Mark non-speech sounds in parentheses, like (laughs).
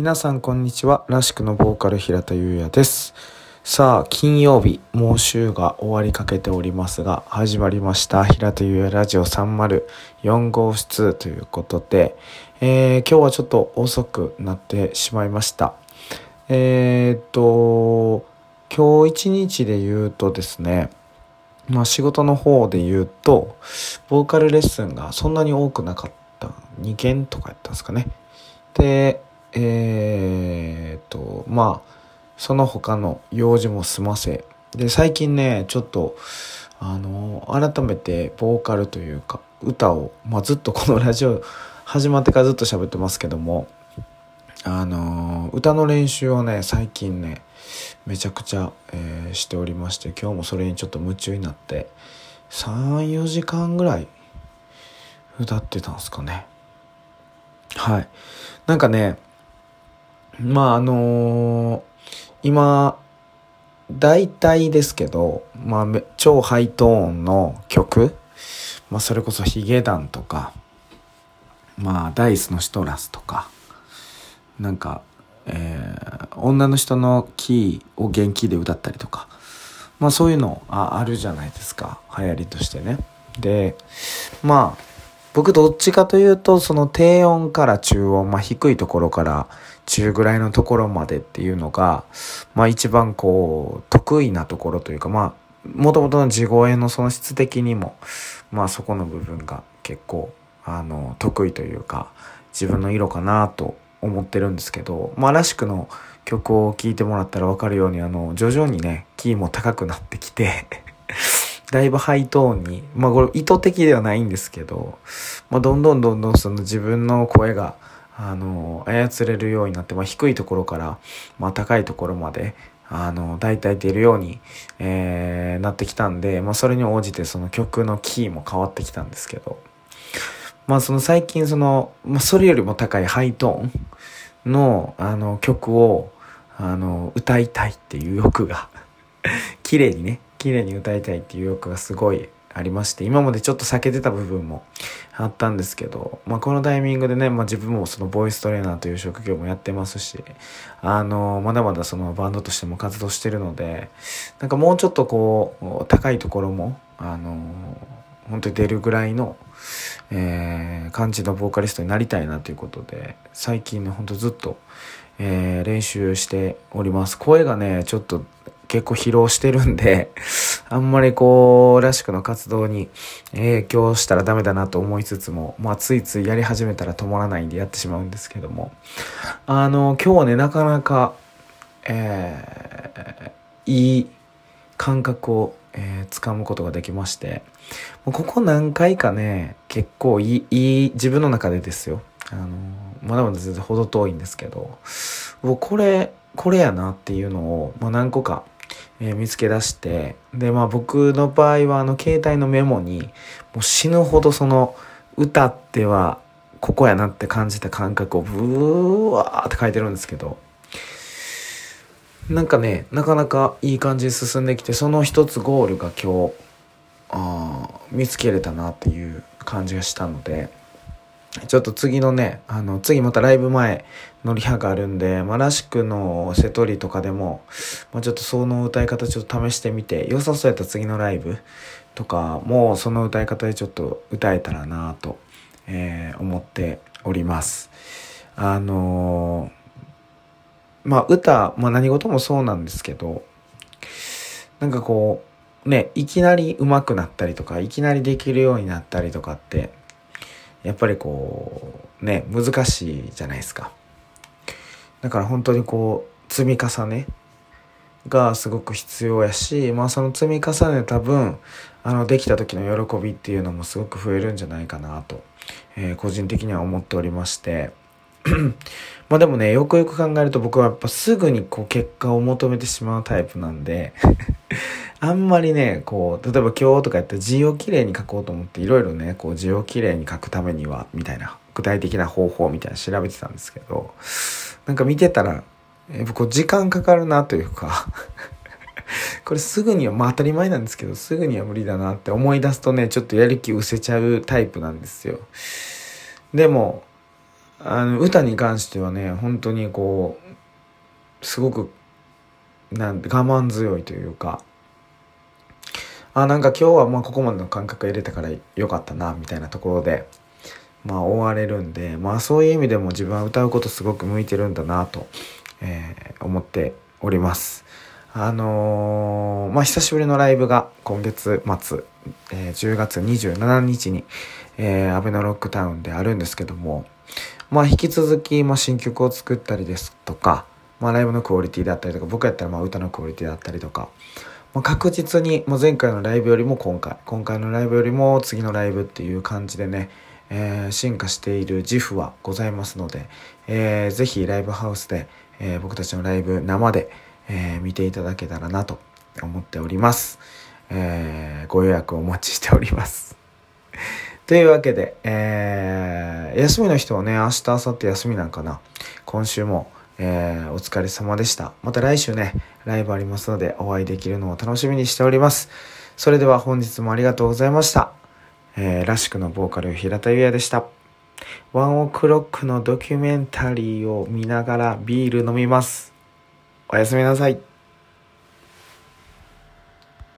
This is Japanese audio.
皆さんこんにちは。らしくのボーカル平田優也です。さあ、金曜日、もう週が終わりかけておりますが、始まりました。平田優也ラジオ304号室ということで、えー、今日はちょっと遅くなってしまいました。えー、っと、今日一日で言うとですね、まあ仕事の方で言うと、ボーカルレッスンがそんなに多くなかった。2件とかやったんですかね。で、えー、っと、まあ、その他の用事も済ませ。で、最近ね、ちょっと、あの、改めてボーカルというか、歌を、まあずっと (laughs) このラジオ始まってからずっと喋ってますけども、あの、歌の練習をね、最近ね、めちゃくちゃ、えーしておりまして今日もそれにちょっと夢中になって34時間ぐらい歌ってたんですかねはいなんかねまああのー今大体ですけど、まあ、め超ハイトーンの曲、まあ、それこそヒゲダンとかまあダイスのシトラスとかなんかえー女の人のキーを元気で歌ったりとか、まあそういうのああるじゃないですか。流行りとしてね。で、まあ、僕どっちかというと、その低音から中音、まあ低いところから中ぐらいのところまでっていうのが、まあ一番こう、得意なところというか、まあ、もともとの地声のその質的にも、まあそこの部分が結構、あの、得意というか、自分の色かなと思ってるんですけど、まあ、らしくの曲を聴いてもらったらわかるように、あの、徐々にね、キーも高くなってきて、(laughs) だいぶハイトーンに、まあ、これ意図的ではないんですけど、まあ、どんどんどんどんその自分の声が、あの、操れるようになって、まあ、低いところから、まあ、高いところまで、あの、大体出るように、えーなってきたんで、まあ、それに応じてその曲のキーも変わってきたんですけど、まあその最近その、まあそれよりも高いハイトーンのあの曲をあの歌いたいっていう欲が (laughs) 綺麗にね、綺麗に歌いたいっていう欲がすごいありまして、今までちょっと避けてた部分もあったんですけど、まあこのタイミングでね、まあ自分もそのボイストレーナーという職業もやってますし、あの、まだまだそのバンドとしても活動してるので、なんかもうちょっとこう、高いところも、あの、本当に出るぐらいの、えー感じのボーカリストになりたいなということで最近ねほんとずっと、えー練習しております。声がねちょっと結構疲労してるんで (laughs) あんまりこうらしくの活動に影響したらダメだなと思いつつもまあついついやり始めたら止まらないんでやってしまうんですけども。あの今日はねなかなかえーいい感覚を、えー掴むことができましてもうここ何回かね結構いいいい自分の中でですよ。あのまだまだ全然程遠いんですけどもうこれこれやなっていうのを、まあ、何個か、えー見つけ出してでまあ僕の場合はあの携帯のメモにもう死ぬほどその歌ってはここやなって感じた感覚をブワーって書いてるんですけどなんかねなかなかいい感じに進んできてその一つゴールが今日あ見つけれたなっていう感じがしたのでちょっと次のねあの次またライブ前のリハがあるんで、まあ、らしくの瀬戸りとかでも、まあ、ちょっとその歌い方ちょっと試してみて良さそうやった次のライブとかもその歌い方でちょっと歌えたらなと、えー思っております。あのーまあ歌、まあ何事もそうなんですけど、なんかこう、ね、いきなり上手くなったりとか、いきなりできるようになったりとかって、やっぱりこう、ね、難しいじゃないですか。だから本当にこう、積み重ねがすごく必要やし、まあその積み重ね多分、あの、できた時の喜びっていうのもすごく増えるんじゃないかなと、えー個人的には思っておりまして、(clears throat) まあでもね、よくよく考えると僕はやっぱすぐにこう結果を求めてしまうタイプなんで、(laughs) あんまりね、こう、例えば今日とかやったら字をきれいに書こうと思っていろいろね、こう字をきれいに書くためには、みたいな、具体的な方法みたいな調べてたんですけど、なんか見てたら、やっぱこう時間かかるなというか、(laughs) これすぐには、まあ当たり前なんですけど、すぐには無理だなって思い出すとね、ちょっとやる気失せちゃうタイプなんですよ。でも、あの歌に関してはね本当にこうすごくなん我慢強いというかあなんか今日はまあここまでの感覚入れたからよかったなみたいなところでまあ終われるんでまあそういう意味でも自分は歌うことすごく向いてるんだなと、えー、思っております。あのー、まあ久しぶりのライブが今月末、えー、10月27日に、えー、アベノロックタウンであるんですけどもまあ引き続き、まあ、新曲を作ったりですとか、まあライブのクオリティだったりとか僕やったらまあ歌のクオリティだったりとかまあ、確実にもう前回のライブよりも今回今回のライブよりも次のライブっていう感じでね、えー、進化している自負はございますので、えー、ぜひライブハウスで、えー、僕たちのライブ生で、えー、見ていただけたらなと思っております、えー、ご予約お待ちしております。というわけで、えー、休みの人はね明日明後日休みなんかな今週もえー、お疲れ様でした。また来週ね、ライブありますのでお会いできるのを楽しみにしております。それでは本日もありがとうございました。えー、らしくのボーカル平田優也でした。ワンオクロックのドキュメンタリーを見ながらビール飲みます。おやすみなさい。